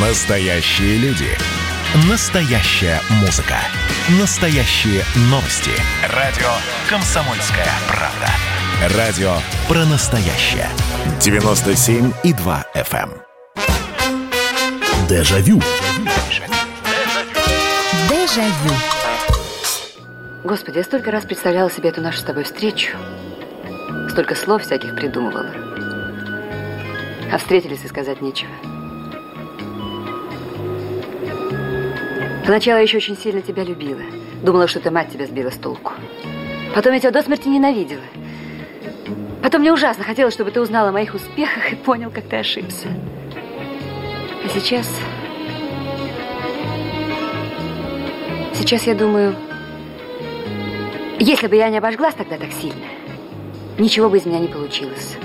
Настоящие люди. Настоящая музыка. Настоящие новости. Радио «Комсомольская правда». Радио про настоящее. 97,2 FM. эм. Дежавю. Дежавю. Господи, я столько раз представляла себе эту нашу с тобой встречу. Столько слов всяких придумывала. А встретились и сказать нечего. Поначалу я еще очень сильно тебя любила. Думала, что ты мать тебя сбила с толку. Потом я тебя до смерти ненавидела. Потом мне ужасно хотелось, чтобы ты узнал о моих успехах и понял, как ты ошибся. А сейчас... Сейчас я думаю, если бы я не обожглась тогда так сильно, ничего бы из меня не получилось.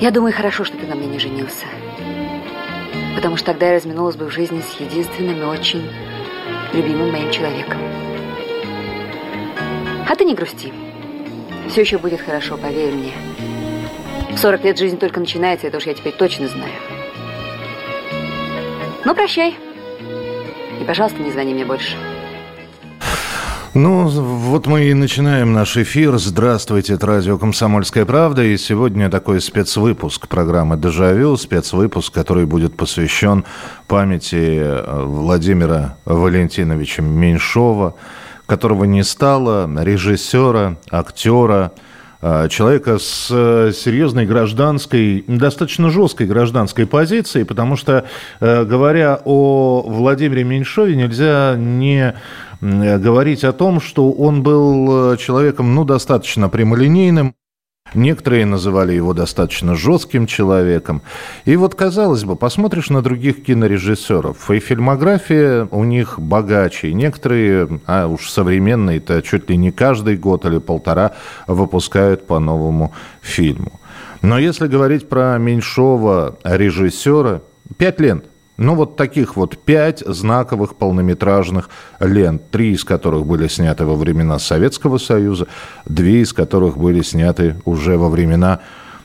Я думаю, хорошо, что ты на мне не женился. Потому что тогда я разминулась бы в жизни с единственным и очень любимым моим человеком. А ты не грусти. Все еще будет хорошо, поверь мне. В 40 лет жизнь только начинается, это уж я теперь точно знаю. Ну, прощай. И, пожалуйста, не звони мне больше. Ну, вот мы и начинаем наш эфир. Здравствуйте, это радио «Комсомольская правда». И сегодня такой спецвыпуск программы «Дежавю», спецвыпуск, который будет посвящен памяти э, Владимира Валентиновича Меньшова, которого не стало, режиссера, актера, э, человека с э, серьезной гражданской, достаточно жесткой гражданской позицией, потому что, говоря о Владимире Меньшове, нельзя не говорить о том, что он был человеком, ну, достаточно прямолинейным, Некоторые называли его достаточно жестким человеком. И вот, казалось бы, посмотришь на других кинорежиссеров, и фильмография у них богаче. Некоторые, а уж современные-то чуть ли не каждый год или полтора выпускают по новому фильму. Но если говорить про меньшого режиссера, пять лент ну, вот таких вот пять знаковых полнометражных лент, три из которых были сняты во времена Советского Союза, две из которых были сняты уже во времена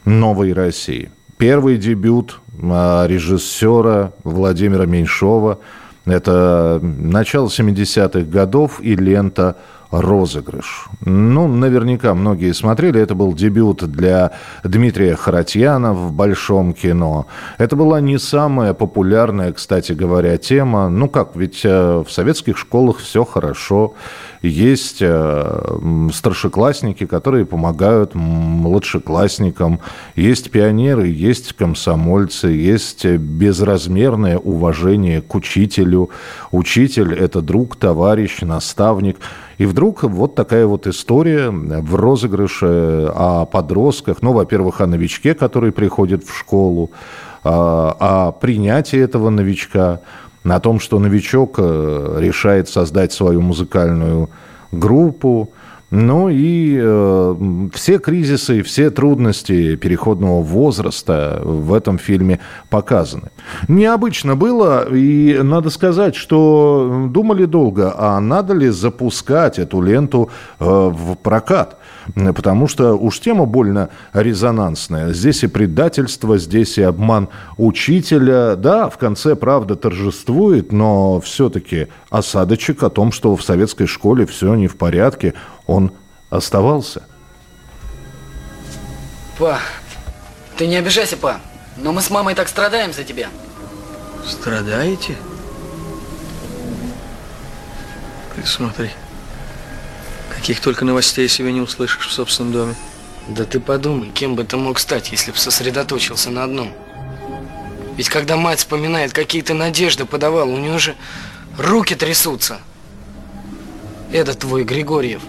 Новой России. Первый дебют а, режиссера Владимира Меньшова – это начало 70-х годов и лента розыгрыш. Ну, наверняка многие смотрели. Это был дебют для Дмитрия Харатьяна в большом кино. Это была не самая популярная, кстати говоря, тема. Ну как, ведь э, в советских школах все хорошо. Есть э, старшеклассники, которые помогают младшеклассникам. Есть пионеры, есть комсомольцы, есть безразмерное уважение к учителю. Учитель – это друг, товарищ, наставник – и вдруг вот такая вот история в розыгрыше о подростках, ну, во-первых, о новичке, который приходит в школу, о, о принятии этого новичка, о том, что новичок э, решает создать свою музыкальную группу, ну и э, все кризисы, все трудности переходного возраста в этом фильме показаны. Необычно было, и надо сказать, что думали долго, а надо ли запускать эту ленту э, в прокат. Потому что уж тема больно резонансная. Здесь и предательство, здесь и обман учителя. Да, в конце правда торжествует, но все-таки осадочек о том, что в советской школе все не в порядке, он оставался. Па, ты не обижайся, па, но мы с мамой так страдаем за тебя. Страдаете? Ты смотри. Каких только новостей себе не услышишь в собственном доме. Да ты подумай, кем бы ты мог стать, если бы сосредоточился на одном. Ведь когда мать вспоминает, какие ты надежды подавал, у нее же руки трясутся. Это твой Григорьев.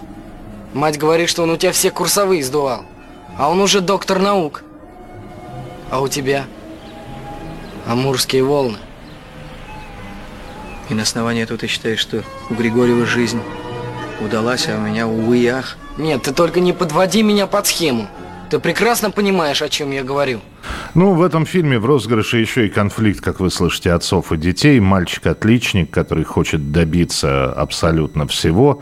Мать говорит, что он у тебя все курсовые сдувал. А он уже доктор наук. А у тебя? Амурские волны. И на основании этого ты считаешь, что у Григорьева жизнь удалась, а у меня, увы ах. Нет, ты только не подводи меня под схему. Ты прекрасно понимаешь, о чем я говорю. Ну, в этом фильме в розыгрыше еще и конфликт, как вы слышите, отцов и детей. Мальчик-отличник, который хочет добиться абсолютно всего.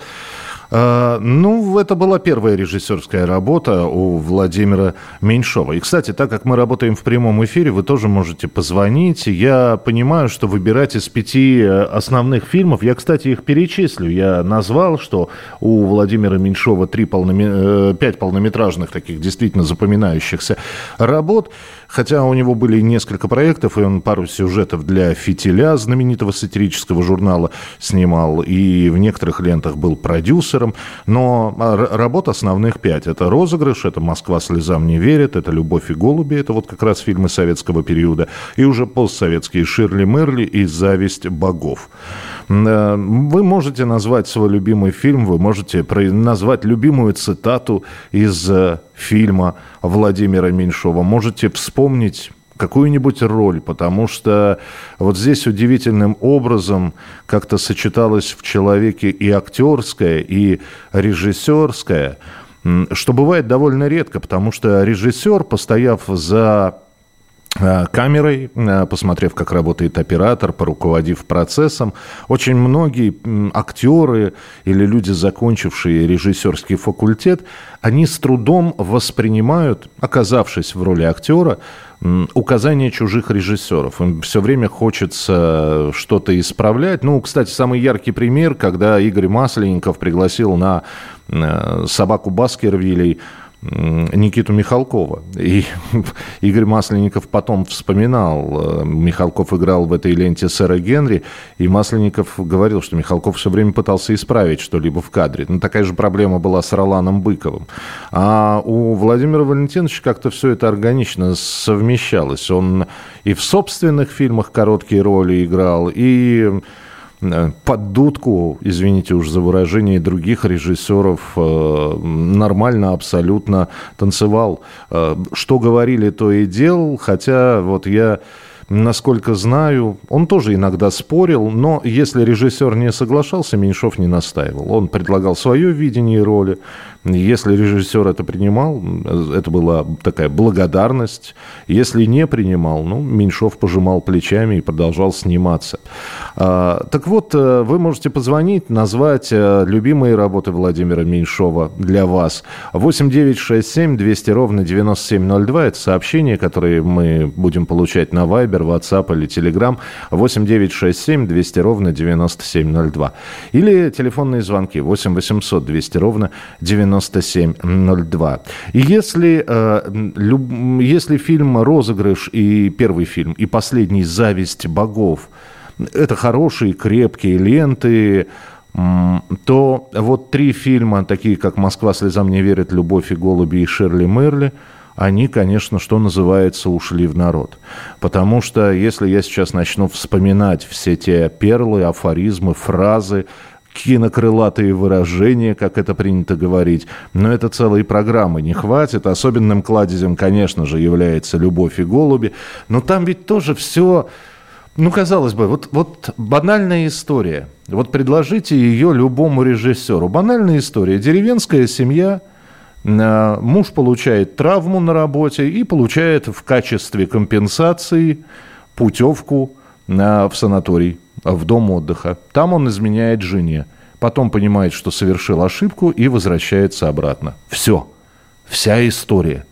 А, ну, это была первая режиссерская работа у Владимира Меньшова. И, кстати, так как мы работаем в прямом эфире, вы тоже можете позвонить. Я понимаю, что выбирать из пяти э, основных фильмов, я, кстати, их перечислю. Я назвал, что у Владимира Меньшова три полноме... Э, пять полнометражных таких действительно запоминающихся работ. Хотя у него были несколько проектов, и он пару сюжетов для «Фитиля», знаменитого сатирического журнала, снимал. И в некоторых лентах был продюсер продюсером, но а, работ основных пять. Это «Розыгрыш», это «Москва слезам не верит», это «Любовь и голуби», это вот как раз фильмы советского периода, и уже постсоветские «Ширли Мерли» и «Зависть богов». Э, вы можете назвать свой любимый фильм, вы можете назвать любимую цитату из э, фильма Владимира Меньшова, можете вспомнить какую-нибудь роль, потому что вот здесь удивительным образом как-то сочеталось в человеке и актерское, и режиссерское, что бывает довольно редко, потому что режиссер, постояв за камерой, э, посмотрев, как работает оператор, поруководив процессом. Очень многие актеры или люди, закончившие режиссерский факультет, они с трудом воспринимают, оказавшись в роли актера, указания чужих режиссеров. Им все время хочется что-то исправлять. Ну, кстати, самый яркий пример, когда Игорь Масленников пригласил на э, собаку Баскервилей Никиту Михалкова. И Игорь Масленников потом вспоминал, э, Михалков играл в этой ленте сэра Генри, и Масленников говорил, что Михалков все время пытался исправить что-либо в кадре. Но такая же проблема была с Роланом Быковым. А у Владимира Валентиновича как-то все это органично совмещалось. Он и в собственных фильмах короткие роли играл, и под дудку, извините уж за выражение, других режиссеров э, нормально абсолютно танцевал. Э, что говорили, то и делал, хотя вот я насколько знаю, он тоже иногда спорил, но если режиссер не соглашался, Меньшов не настаивал. Он предлагал свое видение роли, если режиссер это принимал, это была такая благодарность. Если не принимал, ну, Меньшов пожимал плечами и продолжал сниматься. А, так вот, э, вы можете позвонить, назвать э, любимые работы Владимира Меньшова для вас. 8 9 6 7 200 ровно 9702. Это сообщение, которое мы будем получать на Viber, WhatsApp или Telegram. 8 9 6 7 200 ровно 9702. Или телефонные звонки 8 800 200 ровно 9702. 9702. И если, э, если фильм «Розыгрыш» и первый фильм, и последний «Зависть богов» это хорошие, крепкие ленты, то вот три фильма, такие как «Москва слезам не верит», «Любовь и голуби» и «Шерли Мерли», они, конечно, что называется, ушли в народ. Потому что если я сейчас начну вспоминать все те перлы, афоризмы, фразы, кинокрылатые выражения, как это принято говорить. Но это целой программы не хватит. Особенным кладезем, конечно же, является «Любовь и голуби». Но там ведь тоже все... Ну, казалось бы, вот, вот банальная история. Вот предложите ее любому режиссеру. Банальная история. Деревенская семья, э, муж получает травму на работе и получает в качестве компенсации путевку в санаторий в дом отдыха. Там он изменяет жене. Потом понимает, что совершил ошибку и возвращается обратно. Все. Вся история.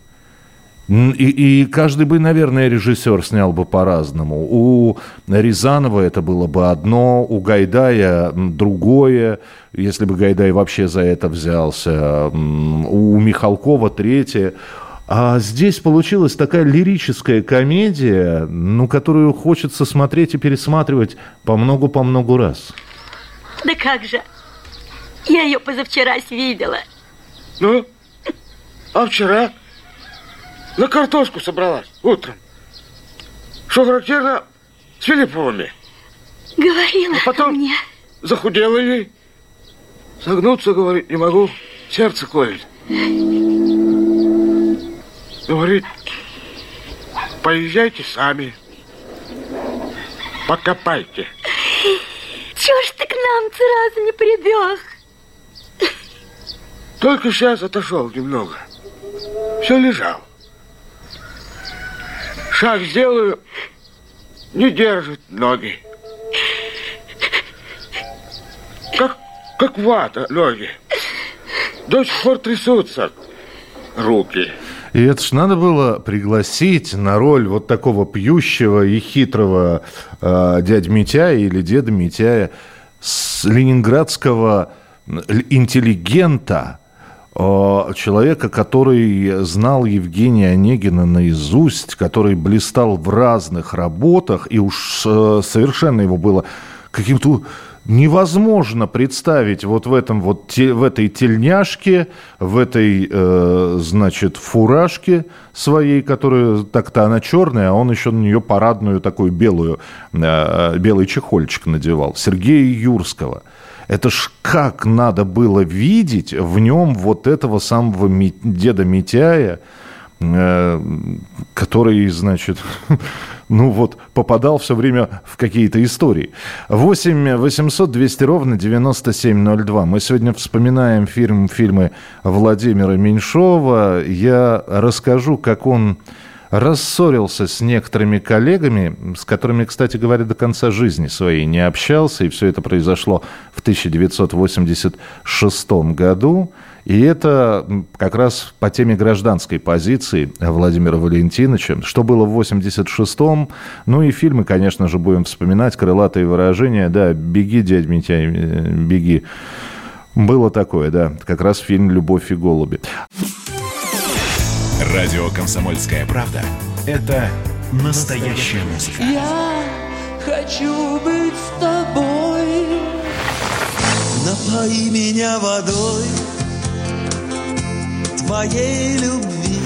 И, и каждый бы, наверное, режиссер снял бы по-разному. У Рязанова это было бы одно, у Гайдая другое, если бы Гайдай вообще за это взялся. У Михалкова третье. А здесь получилась такая лирическая комедия, ну, которую хочется смотреть и пересматривать по много-по много раз. Да как же? Я ее позавчера видела. Ну? А вчера? На картошку собралась утром. Что характерно с Филипповыми. Говорила а потом мне. захудела ей. Согнуться, говорит, не могу. Сердце колет. Говорит, поезжайте сами. Покопайте. Чего ж ты к нам сразу не прибег? Только сейчас отошел немного. Все лежал. Шаг сделаю, не держит ноги. Как, как вата ноги. до сих пор трясутся руки. И это ж надо было пригласить на роль вот такого пьющего и хитрого э, дядь Митяя или деда Митяя с ленинградского интеллигента, э, человека, который знал Евгения Онегина наизусть, который блистал в разных работах, и уж э, совершенно его было каким-то невозможно представить вот в этом вот в этой тельняшке, в этой, э, значит, фуражке своей, которая так-то она черная, а он еще на нее парадную такую белую, э, белый чехольчик надевал. Сергея Юрского. Это ж как надо было видеть в нем вот этого самого деда Митяя, э, который, значит, ну вот, попадал все время в какие-то истории. 8 800 200 ровно 9702. Мы сегодня вспоминаем фильм, фильмы Владимира Меньшова. Я расскажу, как он рассорился с некоторыми коллегами, с которыми, кстати говоря, до конца жизни своей не общался, и все это произошло в 1986 году. И это как раз по теме гражданской позиции Владимира Валентиновича. Что было в 86-м? Ну и фильмы, конечно же, будем вспоминать. Крылатые выражения. Да, «Беги, дядь Митяй, э, беги». Было такое, да. Как раз фильм «Любовь и голуби». Радио «Комсомольская правда» — это настоящая музыка. Я хочу быть с тобой. Напои меня водой твоей любви.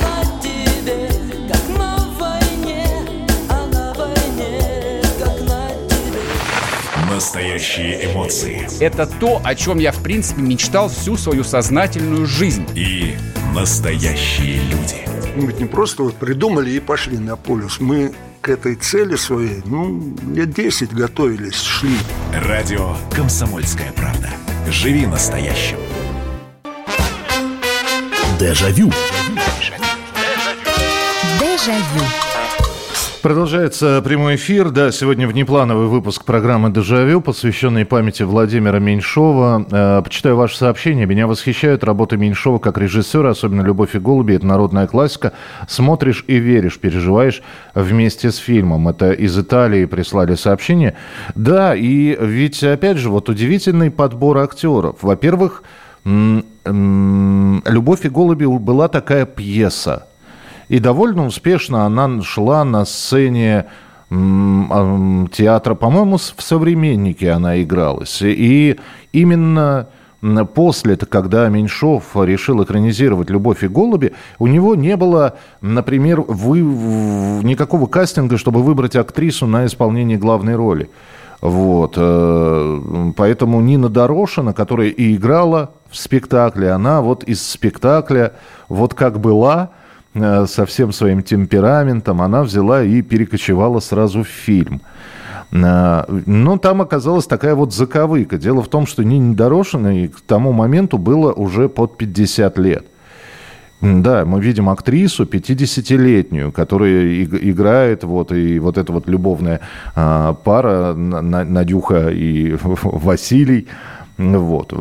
На тебе, как на войне, а на войне, как на тебе. Настоящие эмоции. Это то, о чем я, в принципе, мечтал всю свою сознательную жизнь. И настоящие люди. Мы ведь не просто вот придумали и пошли на полюс. Мы к этой цели своей, ну, лет 10 готовились, шли. Радио «Комсомольская правда». Живи настоящим. Дежавю. Дежавю. Продолжается прямой эфир. Да, сегодня внеплановый выпуск программы «Дежавю», посвященный памяти Владимира Меньшова. Э, почитаю ваше сообщение. Меня восхищают работы Меньшова как режиссера, особенно «Любовь и голуби». Это народная классика. Смотришь и веришь, переживаешь вместе с фильмом. Это из Италии прислали сообщение. Да, и ведь, опять же, вот удивительный подбор актеров. Во-первых, «Любовь и голуби» была такая пьеса. И довольно успешно она шла на сцене театра, по-моему, в «Современнике» она игралась. И именно после, когда Меньшов решил экранизировать «Любовь и голуби», у него не было, например, вы, никакого кастинга, чтобы выбрать актрису на исполнение главной роли. Вот. Э, поэтому Нина Дорошина, которая и играла спектакле, она вот из спектакля, вот как была, э, со всем своим темпераментом, она взяла и перекочевала сразу в фильм. Э, но там оказалась такая вот заковыка. Дело в том, что Нине Дорошиной к тому моменту было уже под 50 лет. Да, мы видим актрису 50-летнюю, которая играет вот и вот эта вот любовная а, пара Надюха и Василий. Вот.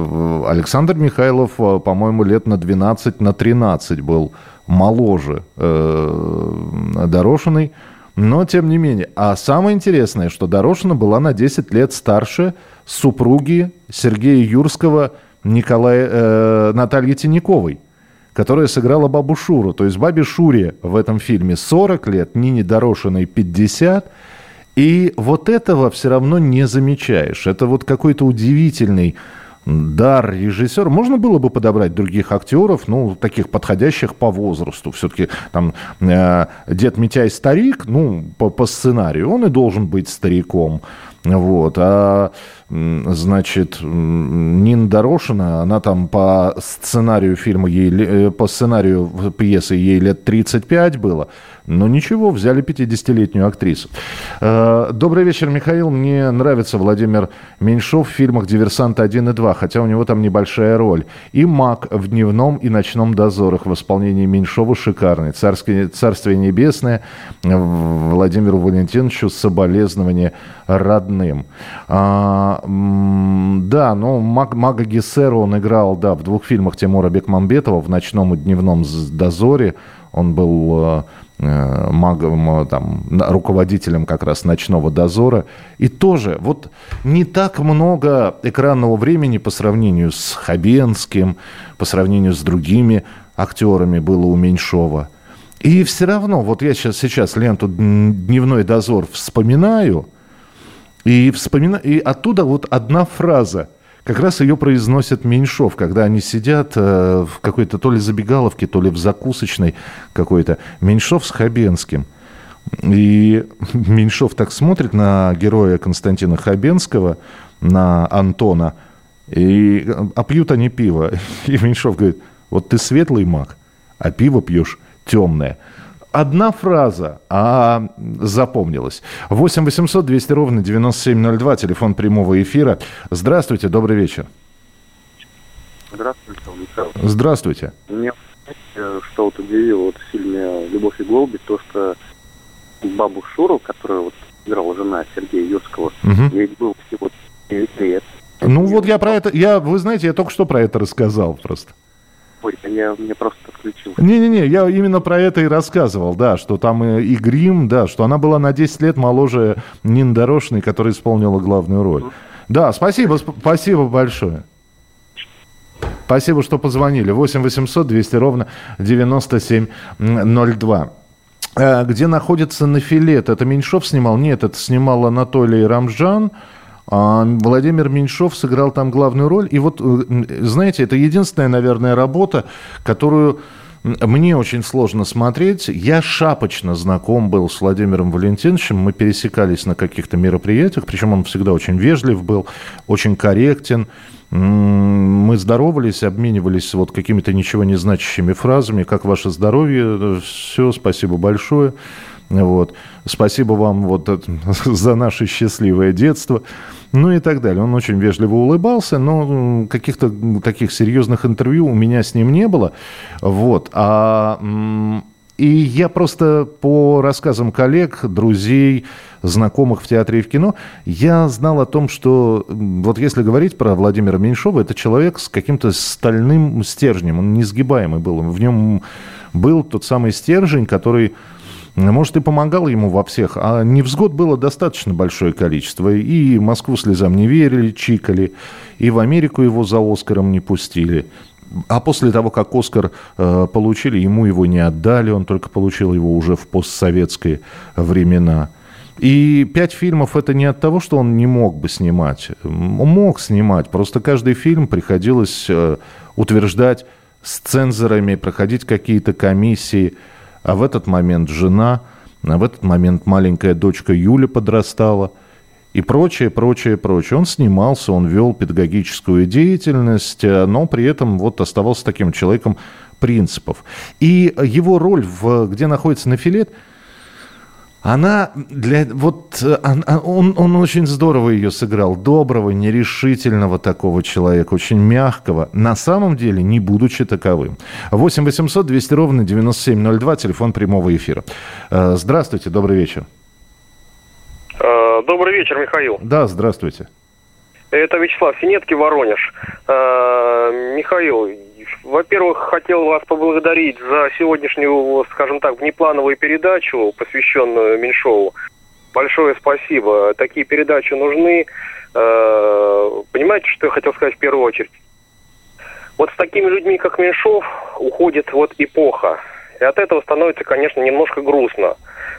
Александр Михайлов, а, по-моему, лет на 12, на 13 был моложе э, Дорошиной. Но, тем не менее. А самое интересное, что Дорошина была на 10 лет старше супруги Сергея Юрского Николая, э, Натальи Тиняковой которая сыграла бабу Шуру. То есть бабе Шуре в этом фильме 40 лет, Нине Дорошиной 50. И вот этого все равно не замечаешь. Это вот какой-то удивительный дар режиссера. Можно было бы подобрать других актеров, ну, таких подходящих по возрасту. Все-таки там э, дед Митяй старик, ну, по, по сценарию, он и должен быть стариком. Вот. А значит, Нина Дорошина, она там по сценарию фильма, ей, э, по сценарию пьесы ей лет 35 было, но ничего, взяли 50-летнюю актрису. Э, добрый вечер, Михаил. Мне нравится Владимир Меньшов в фильмах «Диверсант 1» и 2», хотя у него там небольшая роль. И «Маг» в «Дневном» и «Ночном дозорах» в исполнении Меньшова шикарный. Царское, «Царствие небесное» Владимиру Валентиновичу соболезнования родным родным. Да, ну, Маг, Мага Гессера он играл, да, в двух фильмах Тимура Бекмамбетова «В ночном и дневном дозоре». Он был э, э, магом, э, там, руководителем как раз ночного дозора. И тоже вот не так много экранного времени по сравнению с Хабенским, по сравнению с другими актерами было у Меньшова. И все равно, вот я сейчас, сейчас ленту «Дневной дозор» вспоминаю, и, вспомина... и оттуда вот одна фраза. Как раз ее произносит Меньшов, когда они сидят э, в какой-то то ли забегаловке, то ли в закусочной какой-то. Меньшов с Хабенским. И Меньшов так смотрит на героя Константина Хабенского, на Антона, и а пьют они пиво. И Меньшов говорит, вот ты светлый маг, а пиво пьешь темное. Одна фраза, а запомнилась. 8 800 200 ровно 9702, телефон прямого эфира. Здравствуйте, добрый вечер. Здравствуйте, Михаил. Здравствуйте. Мне знаете, что вот удивило вот в фильме «Любовь и голуби», то, что бабу Шуру, которая вот играла жена Сергея Юрского, Мгм. ей был всего 9 лет. Ну вот я про это, я, вы знаете, я только что про это рассказал просто. Ой, а я мне просто отключил. Не-не-не, я именно про это и рассказывал, да, что там и, и грим, да, что она была на 10 лет моложе Нины Дорошиной, которая исполнила главную роль. Да, спасибо, сп- спасибо большое. Спасибо, что позвонили. 8 800 200 ровно 9702. Э, Где находится Нафилет? Это Меньшов снимал? Нет, это снимал Анатолий Рамжан. А Владимир Меньшов сыграл там главную роль. И вот, э, знаете, это единственная, наверное, работа, которую мне очень сложно смотреть. Я шапочно знаком был с Владимиром Валентиновичем. Мы пересекались на каких-то мероприятиях. Причем он всегда очень вежлив был, очень корректен. Мы здоровались, обменивались вот какими-то ничего не значащими фразами. Как ваше здоровье? Все, спасибо большое. Вот. Спасибо вам вот за наше счастливое детство. Ну и так далее. Он очень вежливо улыбался, но каких-то таких серьезных интервью у меня с ним не было. Вот. А, и я просто по рассказам коллег, друзей, знакомых в театре и в кино, я знал о том, что вот если говорить про Владимира Меньшова, это человек с каким-то стальным стержнем, он несгибаемый был. В нем был тот самый стержень, который может, и помогал ему во всех, а невзгод было достаточно большое количество. И Москву слезам не верили, чикали, и в Америку его за Оскаром не пустили. А после того, как Оскар э, получили, ему его не отдали, он только получил его уже в постсоветские времена. И пять фильмов это не от того, что он не мог бы снимать. Он мог снимать, просто каждый фильм приходилось э, утверждать с цензорами, проходить какие-то комиссии. А в этот момент жена, а в этот момент маленькая дочка Юля подрастала и прочее, прочее, прочее. Он снимался, он вел педагогическую деятельность, э, но при этом вот оставался таким человеком принципов. И его роль в «Где находится Нафилет» она для вот э, он, он, он очень здорово ее сыграл, доброго, нерешительного такого человека, очень мягкого, на самом деле не будучи таковым. 8 800 200 ровно 9702, телефон прямого эфира. Э, Здравствуйте, добрый вечер. Э, Добрый вечер, Михаил. Да, здравствуйте. Это Вячеслав Синетки, Воронеж. Михаил, во-первых, хотел вас поблагодарить за сегодняшнюю, скажем так, внеплановую передачу, посвященную Меньшову. Большое спасибо. Такие передачи нужны. Э, Понимаете, что я хотел сказать в первую очередь? Вот с такими людьми, как Меньшов, уходит вот эпоха. И от этого становится, конечно, немножко грустно.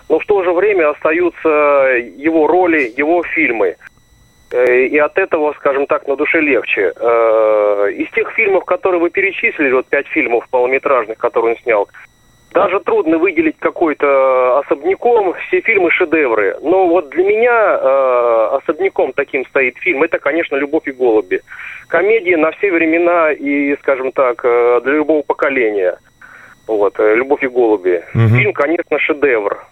Но в то же время остаются его роли, его фильмы. Э, И от этого, скажем так, на душе легче. Э, Из тех фильмов, которые вы перечислили, вот пять фильмов полнометражных, которые он снял, даже трудно выделить какой-то особняком, все фильмы шедевры. Но вот для меня э, особняком таким стоит фильм, это, конечно, «Любовь и голуби». Комедия на все времена и, скажем так, для любого поколения. Вот, «Любовь и голуби». Фильм, конечно, шедевр.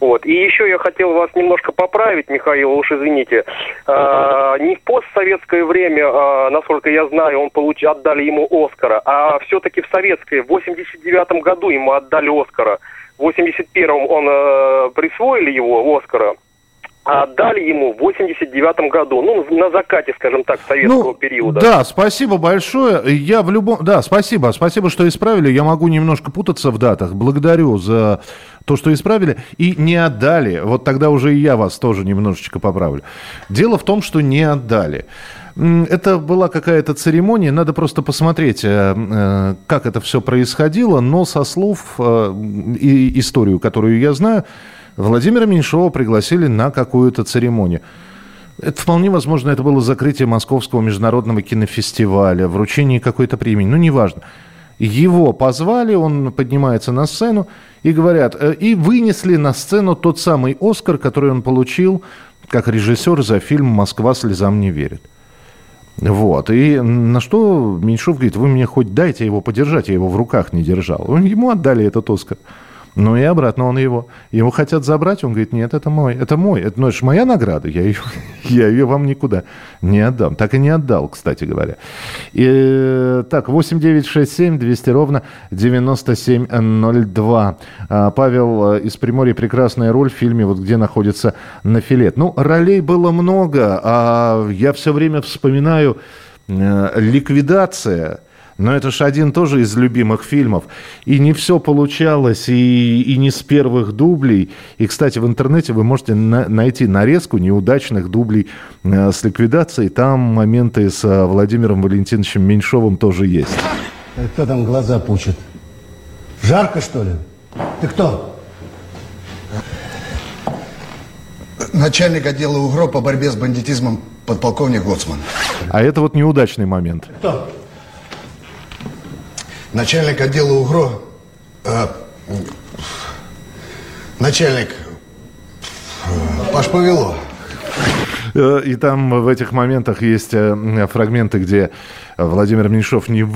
Вот. И еще я хотел вас немножко поправить, Михаил, уж извините. А, не в постсоветское время, а, насколько я знаю, он получ... отдали ему Оскара, а все-таки в советское. В 89 году ему отдали Оскара. В 81-м он э, присвоили его Оскара. А отдали ему в 89 году, ну, на закате, скажем так, советского периода. Ну, Да, спасибо большое. Я в любом... Да, спасибо. Спасибо, что исправили. Я могу немножко путаться в датах. Благодарю за то, что исправили. И не отдали. Вот тогда уже и я вас тоже немножечко поправлю. Дело в том, что не отдали. Это была какая-то церемония, надо просто посмотреть, э, э, как это все происходило, но со слов э, и историю, которую я знаю, Владимира Меньшова пригласили на какую-то церемонию. Это вполне возможно, это было закрытие Московского международного кинофестиваля, вручение какой-то премии, ну, неважно. Его позвали, он поднимается на сцену и говорят, э, и вынесли на сцену тот самый Оскар, который он получил как режиссер за фильм «Москва слезам не верит». Вот. И на что Меньшов говорит, вы мне хоть дайте его подержать, я его в руках не держал. Ему отдали этот Оскар. Ну и обратно он его. Его хотят забрать, он говорит, нет, это мой, это мой, это, ну, это ж моя награда, я ее, я ее вам никуда не отдам. Так и не отдал, кстати говоря. И, так, 8967 200 ровно 9702. А, Павел э, из Приморья прекрасная роль в фильме, вот где находится Нафилет. Ну, ролей было много, а я все время вспоминаю э, «Ликвидация», но это же один тоже из любимых фильмов. И не все получалось, и, и не с первых дублей. И, кстати, в интернете вы можете на- найти нарезку неудачных дублей э, с ликвидацией. Там моменты с э, Владимиром Валентиновичем Меньшовым тоже есть. Э, Кто там глаза пучит? Жарко, что ли? Ты кто? Начальник отдела УГРО по борьбе с бандитизмом подполковник Гоцман. А это вот неудачный момент. Кто? Начальник отдела УГРО... э, начальник... э, Паш Павело. Э, И там в этих моментах есть э, фрагменты, где Владимир Меньшов не,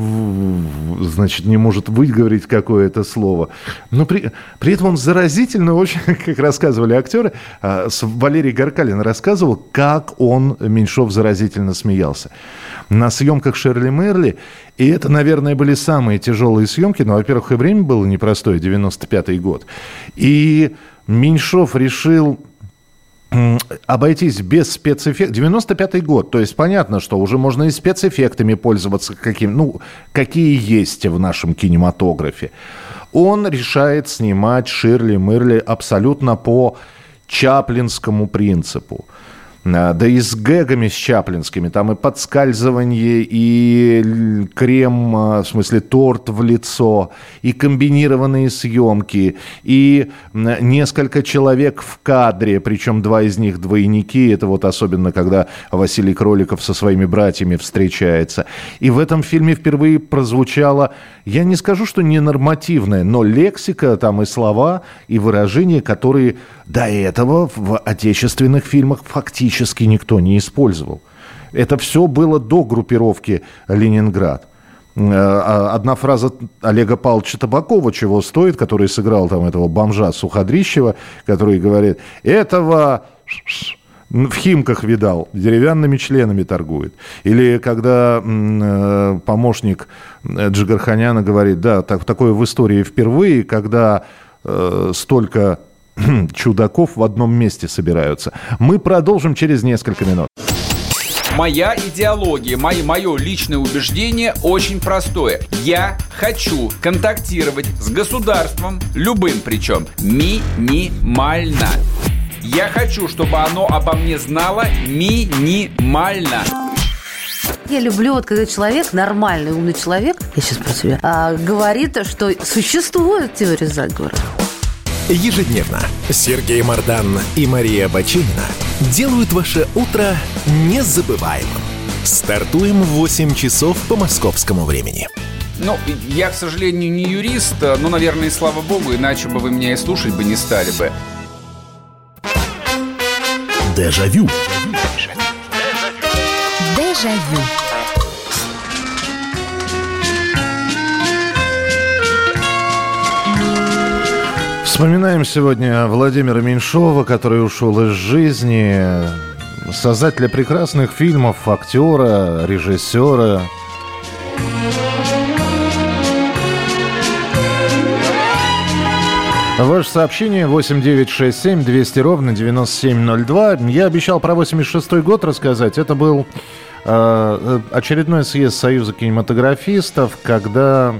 значит, не может выговорить какое-то слово. Но при, при этом он заразительно очень, как рассказывали актеры, э, Валерий Гаркалин рассказывал, как он, Меньшов, заразительно смеялся. На съемках Шерли Мерли, и это, наверное, были самые тяжелые съемки, но, во-первых, и время было непростое, 95-й год. И Меньшов решил обойтись без спецэффектов. 95-й год, то есть понятно, что уже можно и спецэффектами пользоваться, каким, ну, какие есть в нашем кинематографе. Он решает снимать Ширли Мырли абсолютно по чаплинскому принципу. А, Да и с гэгами с чаплинскими. Там и подскальзывание, и крем, а, в смысле торт в лицо, и комбинированные съемки, и несколько человек в кадре, причем два из них двойники. Это вот особенно, когда Василий Кроликов со своими братьями встречается. И в этом фильме впервые прозвучало, я не скажу, что ненормативное, но лексика, там и слова, и выражения, которые до этого в отечественных фильмах фактически никто не использовал. Это все было до группировки «Ленинград». Э, а Одна фраза Олега Павловича Табакова чего стоит, который сыграл там этого бомжа Суходрищева, который говорит, этого в Химках видал, деревянными членами торгует. Или когда э, помощник э, Джигарханяна говорит, да, так, такое в истории впервые, когда э, столько чудаков в одном месте собираются. Мы продолжим через несколько минут. Моя идеология, мое, мое личное убеждение очень простое. Я хочу контактировать с государством, любым причем, минимально. Я хочу, чтобы оно обо мне знало минимально. Я люблю, вот когда человек, нормальный, умный человек, я сейчас про себя, а, говорит, что существует теория заговора. Ежедневно Сергей Мардан и Мария Бачинина делают ваше утро незабываемым. Стартуем в 8 часов по московскому времени. Ну, я, к сожалению, не юрист, но, наверное, и слава богу, иначе бы вы меня и слушать бы не стали бы. Дежавю. Дежавю. Вспоминаем сегодня Владимира Меньшова, который ушел из жизни, создателя прекрасных фильмов, актера, режиссера. Ваше сообщение 8967 200 ровно 9702. Я обещал про 86 год рассказать. Это был э, очередной съезд Союза кинематографистов, когда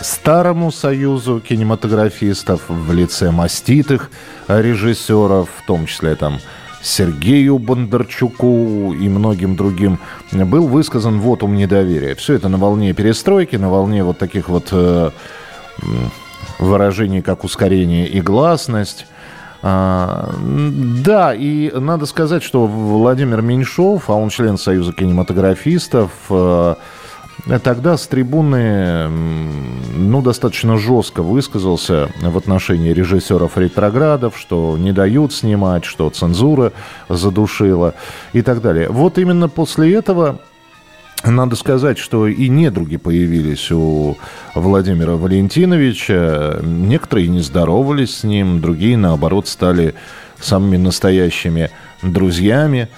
старому Союзу кинематографистов в лице маститых режиссеров, в том числе там Сергею Бондарчуку и многим другим, был высказан вотум недоверия. Все это на волне перестройки, на волне вот таких вот э, выражений, как ускорение и гласность. А, да, и надо сказать, что Владимир Меньшов, а он член Союза кинематографистов, э, тогда с трибуны ну, достаточно жестко высказался в отношении режиссеров ретроградов, что не дают снимать, что цензура задушила и так далее. Вот именно после этого надо сказать, что и недруги появились у Владимира Валентиновича. Некоторые не здоровались с ним, другие, наоборот, стали самыми настоящими друзьями.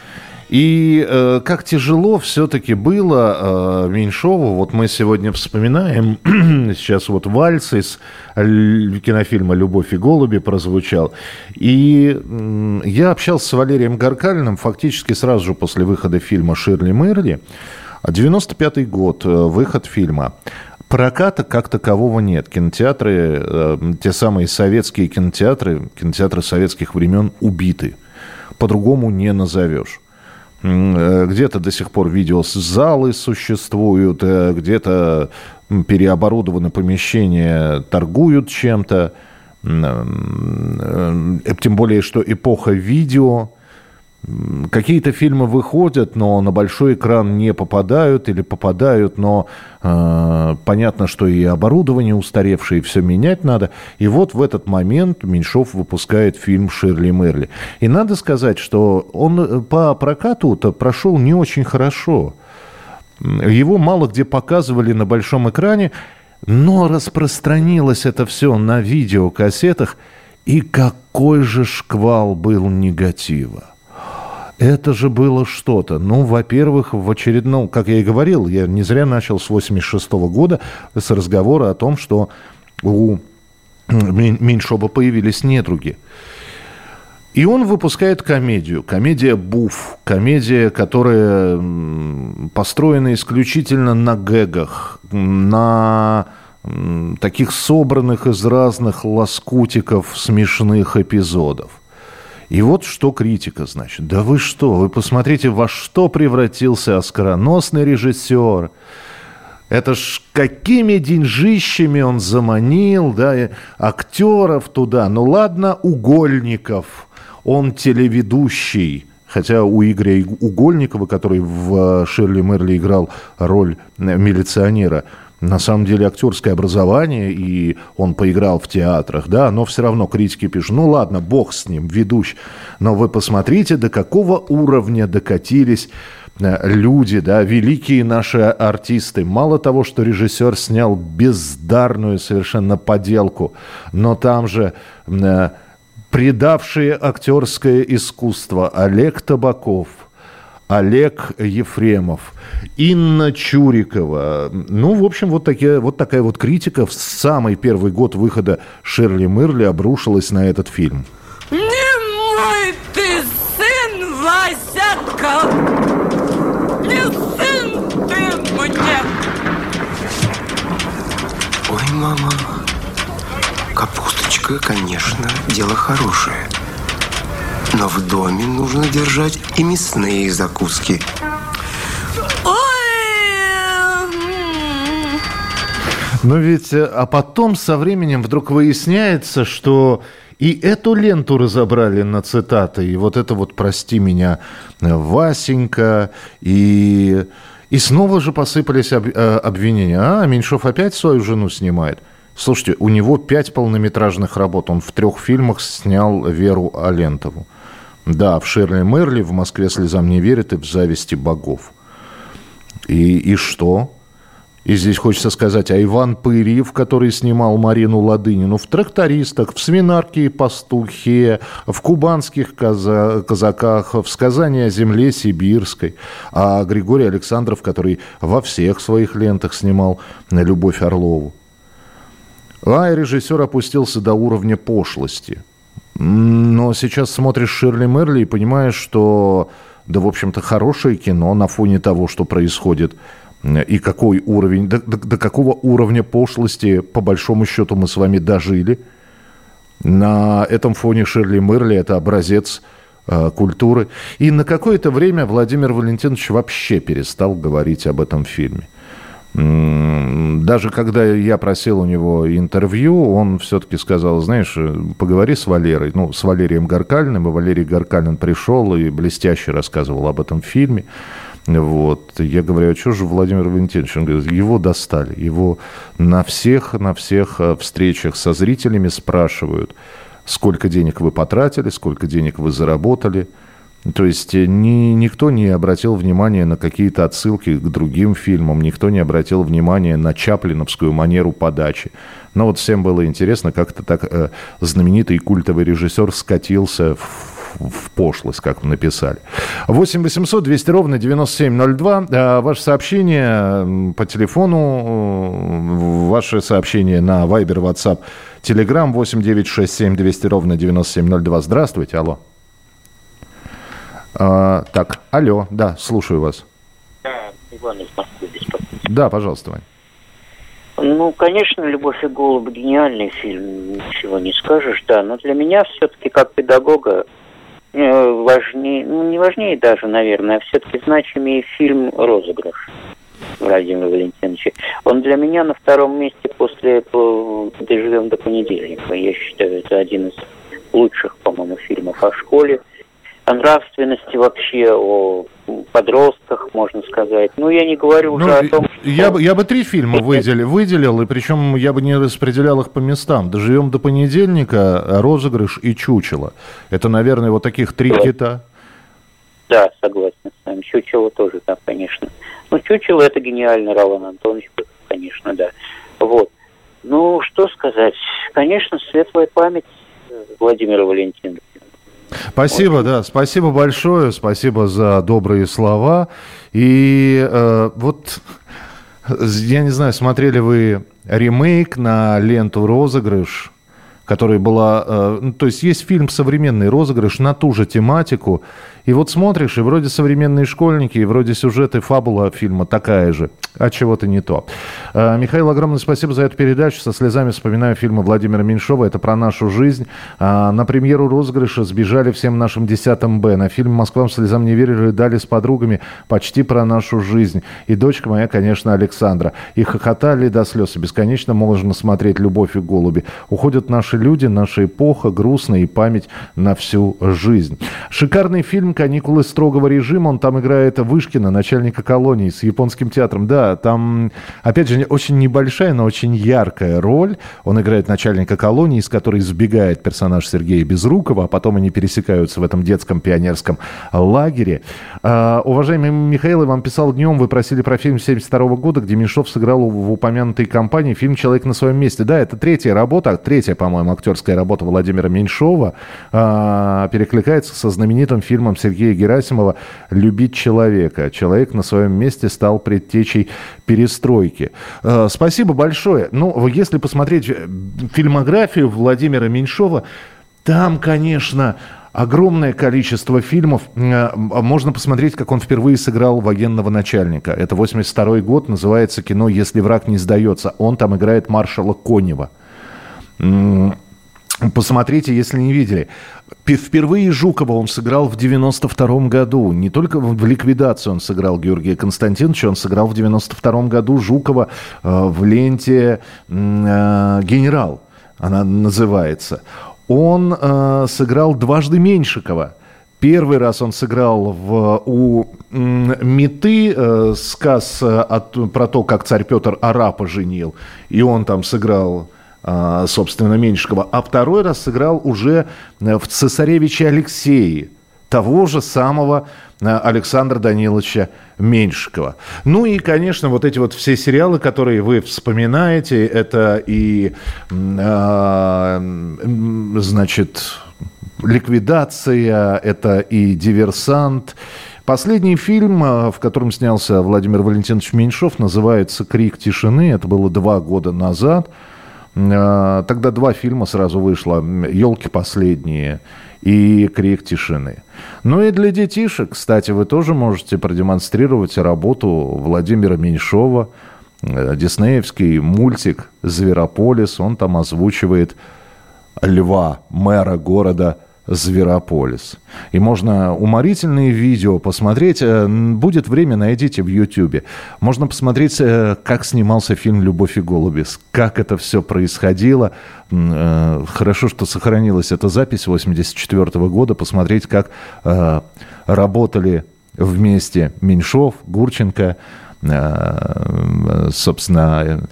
И э, как тяжело все-таки было э, Меньшову. Вот мы сегодня вспоминаем, сейчас вот вальс из кинофильма «Любовь и голуби» прозвучал. И м, я общался с Валерием Гаркалиным фактически сразу же после выхода фильма «Ширли Мырли». 95-й год, э, выход фильма. Проката как такового нет. Кинотеатры, э, те самые советские кинотеатры, кинотеатры советских времен убиты. По-другому не назовешь. Э, Где-то до сих пор видеозалы существуют, э, где-то переоборудованы помещения, торгуют чем-то. Э, Тем более, что эпоха видео. Какие-то фильмы выходят, но на большой экран не попадают или попадают, но э, понятно, что и оборудование устаревшее, и все менять надо. И вот в этот момент Меньшов выпускает фильм «Ширли Мерли». И надо сказать, что он э, по прокату-то прошел не очень хорошо. Его мало где показывали на большом экране, но распространилось это все на видеокассетах. И какой же шквал был негатива. Это же было что-то. Ну, во-первых, в очередном, как я и говорил, я не зря начал с 86 года, с разговора о том, что у Мен- Меньшова появились недруги. И он выпускает комедию. Комедия «Буф». Комедия, которая построена исключительно на гэгах, на таких собранных из разных лоскутиков смешных эпизодов. И вот что критика, значит. Да вы что, вы посмотрите, во что превратился оскароносный режиссер. Это ж какими деньжищами он заманил, да, актеров туда. Ну ладно, угольников, он телеведущий. Хотя у Игоря Угольникова, который в Ширли Мерли играл роль милиционера, на самом деле актерское образование, и он поиграл в театрах, да, но все равно критики пишут, ну ладно, бог с ним, ведущий, но вы посмотрите, до какого уровня докатились э, люди, да, великие наши артисты. Мало того, что режиссер снял бездарную совершенно поделку, но там же э, предавшие актерское искусство Олег Табаков, Олег Ефремов, Инна Чурикова. Ну, в общем, вот, такие, вот такая вот критика в самый первый год выхода Ширли Мырли обрушилась на этот фильм. Не мой ты сын, Васятка! Не сын ты мне! Ой, мама, капусточка, конечно, дело хорошее. Но в доме нужно держать и мясные закуски. Но ведь, э, а потом со временем вдруг выясняется, что и эту ленту разобрали на цитаты, и вот это вот «Прости меня, э, Васенька», и, и снова же посыпались об- э, обвинения. А, Меньшов опять свою жену снимает. Слушайте, у него пять полнометражных работ, он в трех фильмах снял Веру Алентову. Да, в «Шерли Мерли», в «Москве слезам не верит» и в «Зависти богов». И, и что? И здесь хочется сказать, а Иван Пырьев, который снимал Марину Ладынину в «Трактористах», в «Свинарке и пастухе», в «Кубанских каза- казаках», в «Сказании о земле сибирской», а Григорий Александров, который во всех своих лентах снимал «Любовь Орлову». А режиссер опустился до уровня пошлости. Но сейчас смотришь Ширли Мерли и понимаешь, что, да, в общем-то, хорошее кино на фоне того, что происходит и какой уровень, до, до, до какого уровня пошлости, по большому счету, мы с вами дожили. На этом фоне Ширли Мерли это образец э, культуры. И на какое-то время Владимир Валентинович вообще перестал говорить об этом фильме. Даже когда я просил у него интервью, он все-таки сказал, знаешь, поговори с Валерой, ну, с Валерием Гаркальным, и Валерий Гаркалин пришел и блестяще рассказывал об этом фильме. Вот. Я говорю, а что же Владимир Валентинович? Он говорит, его достали. Его на всех, на всех э, встречах со зрителями спрашивают, сколько денег вы потратили, сколько денег вы заработали. То есть э, ни, никто не обратил внимания на какие-то отсылки к другим фильмам, никто не обратил внимания на чаплиновскую манеру подачи. Но вот всем было интересно, как-то так э, знаменитый культовый режиссер скатился в в пошлость, как написали. 8 800 200 ровно 9702. А, ваше сообщение по телефону, ваше сообщение на Viber, WhatsApp, Telegram 8 967 200 ровно 9702. Здравствуйте, алло. А, так, алло, да, слушаю вас. Да, Иван из Москвы Да, пожалуйста, Вань. Ну, конечно, «Любовь и голубь» гениальный фильм, ничего не скажешь, да, но для меня все-таки как педагога э, важнее, ну, не важнее даже, наверное, а все-таки значимее фильм «Розыгрыш» Владимира Валентиновича. Он для меня на втором месте после «Доживем до понедельника». Я считаю, это один из лучших, по-моему, фильмов о школе о нравственности вообще, о подростках, можно сказать. Ну, я не говорю ну, уже о том, что... Я бы, я бы три фильма выделил, выделил, и причем я бы не распределял их по местам. «Доживем до понедельника», «Розыгрыш» и «Чучело». Это, наверное, вот таких три да. кита. Да, согласен с вами. «Чучело» тоже, да, конечно. Ну, «Чучело» — это гениальный Ролан Антонович, конечно, да. Вот. Ну, что сказать. Конечно, светлая память Владимира Валентиновича. Спасибо, да, спасибо большое, спасибо за добрые слова. И э, вот, я не знаю, смотрели вы ремейк на ленту «Розыгрыш», которая была... Э, ну, то есть есть фильм «Современный розыгрыш» на ту же тематику, и вот смотришь, и вроде современные школьники, и вроде сюжет и фабула фильма такая же, а чего-то не то. А, Михаил, огромное спасибо за эту передачу. Со слезами вспоминаю фильмы Владимира Меньшова. Это про нашу жизнь. А, на премьеру розыгрыша сбежали всем нашим десятым Б. На фильм «Москва слезам не верили» дали с подругами почти про нашу жизнь. И дочка моя, конечно, Александра. И хохотали до слез. И бесконечно можно смотреть «Любовь и голуби». Уходят наши люди, наша эпоха, грустная и память на всю жизнь. Шикарный фильм «Каникулы строгого режима». Он там играет Вышкина, начальника колонии с японским театром. Да, там, опять же, очень небольшая, но очень яркая роль. Он играет начальника колонии, из которой сбегает персонаж Сергея Безрукова, а потом они пересекаются в этом детском пионерском лагере. А, уважаемый Михаил, я вам писал днем, вы просили про фильм 72 года, где Меньшов сыграл в упомянутой компании фильм «Человек на своем месте». Да, это третья работа, третья, по-моему, актерская работа Владимира Меньшова, а, перекликается со знаменитым фильмом Сергея Герасимова «Любить человека». Человек на своем месте стал предтечей перестройки. Э, спасибо большое. Ну, если посмотреть э, фильмографию Владимира Меньшова, там, конечно, огромное количество фильмов. Э, можно посмотреть, как он впервые сыграл военного начальника. Это 82 год, называется кино «Если враг не сдается». Он там играет маршала Конева. Посмотрите, если не видели. Впервые Жукова он сыграл в 92 году. Не только в ликвидацию он сыграл Георгия Константиновича, он сыграл в 92 году Жукова э, в ленте э, «Генерал». Она называется. Он э, сыграл дважды Меньшикова. Первый раз он сыграл в, у Меты э, сказ от, про то, как царь Петр арапа женил. И он там сыграл собственно, Меньшикова, а второй раз сыграл уже э, в «Цесаревиче Алексее», того же самого э, Александра Даниловича Меньшикова. Ну и, конечно, вот эти вот все сериалы, которые вы вспоминаете, это и, э, значит, «Ликвидация», это и «Диверсант», Последний фильм, в котором снялся Владимир Валентинович Меньшов, называется «Крик тишины». Это было два года назад. Э, тогда два фильма сразу вышло. «Елки последние» и «Крик тишины». Ну и для детишек, кстати, вы тоже можете продемонстрировать работу Владимира Меньшова, э, диснеевский мультик «Зверополис». Он там озвучивает льва, мэра города Зверополис. И можно уморительные видео посмотреть. Э, будет время, найдите в Ютьюбе. Можно посмотреть, э, как снимался фильм «Любовь и голуби», как это все происходило. Э, хорошо, что сохранилась эта запись 84 года. Посмотреть, как работали вместе Меньшов, Гурченко, собственно,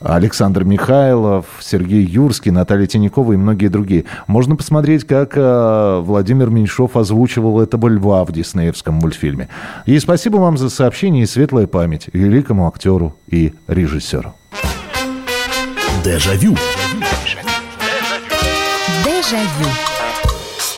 Александр Михайлов, Сергей Юрский, Наталья Тинякова и многие другие. Можно посмотреть, как э, Владимир Меньшов озвучивал этого льва в диснеевском мультфильме. И спасибо вам за сообщение и светлая память великому актеру и режиссеру. Дежавю. Дежавю.